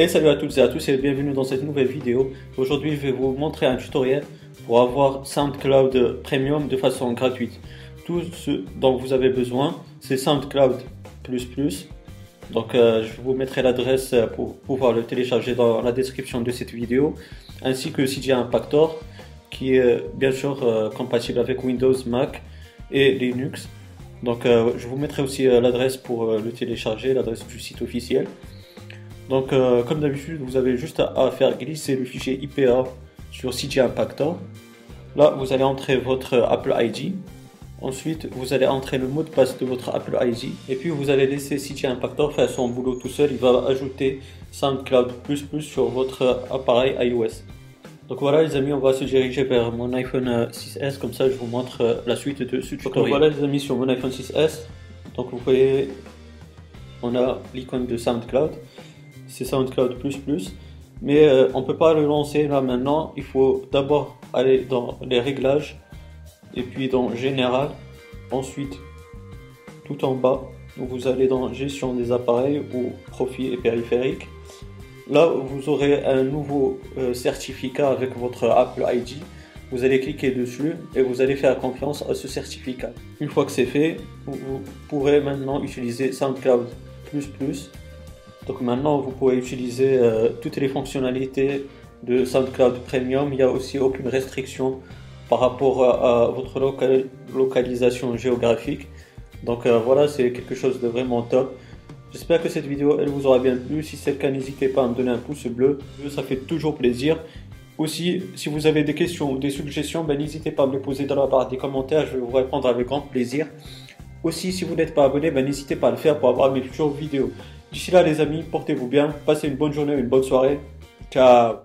Et salut à toutes et à tous et bienvenue dans cette nouvelle vidéo. Aujourd'hui je vais vous montrer un tutoriel pour avoir SoundCloud Premium de façon gratuite. Tout ce dont vous avez besoin c'est SoundCloud++. Donc euh, je vous mettrai l'adresse pour pouvoir le télécharger dans la description de cette vidéo. Ainsi que CJ Impactor qui est bien sûr euh, compatible avec Windows, Mac et Linux. Donc euh, je vous mettrai aussi l'adresse pour le télécharger, l'adresse du site officiel. Donc, euh, comme d'habitude, vous avez juste à, faire glisser le fichier IPA sur CG Impactor. Là, vous allez entrer votre Apple ID. Ensuite, vous allez entrer le mot de passe de votre Apple ID. Et puis, vous allez laisser CG Impactor faire son boulot tout seul. Il va ajouter SoundCloud++ sur votre appareil iOS. Donc voilà les amis, on va se diriger vers mon iPhone 6S, comme ça je vous montre euh, la suite de ce tutoriel. Donc voilà les amis sur mon iPhone 6S, donc vous voyez, on a l'icône de SoundCloud c'est SoundCloud++, mais euh, on ne peut pas le lancer là maintenant, il faut d'abord aller dans les réglages, et puis dans Général, ensuite tout en bas, vous allez dans Gestion des appareils ou Profil et périphériques. Là, vous aurez un nouveau euh, certificat avec votre Apple ID. Vous allez cliquer dessus et vous allez faire confiance à ce certificat. Une fois que c'est fait, vous pourrez maintenant utiliser SoundCloud++ donc maintenant, vous pouvez utiliser euh, toutes les fonctionnalités de SoundCloud Premium. Il n'y a aussi aucune restriction par rapport à, votre localisation géographique. Donc euh, voilà, c'est quelque chose de vraiment top. J'espère que cette vidéo elle vous aura bien plu. Si c'est le cas, n'hésitez pas à me donner un pouce bleu. Ça fait toujours plaisir. Aussi, si vous avez des questions ou des suggestions, ben, n'hésitez pas à me les poser dans la barre des commentaires. Je vais vous répondre avec grand plaisir. Aussi, si vous n'êtes pas abonné, ben, n'hésitez pas à le faire pour avoir mes futures vidéos. D'ici là, les amis, portez-vous bien, passez une bonne journée, une bonne soirée. Ciao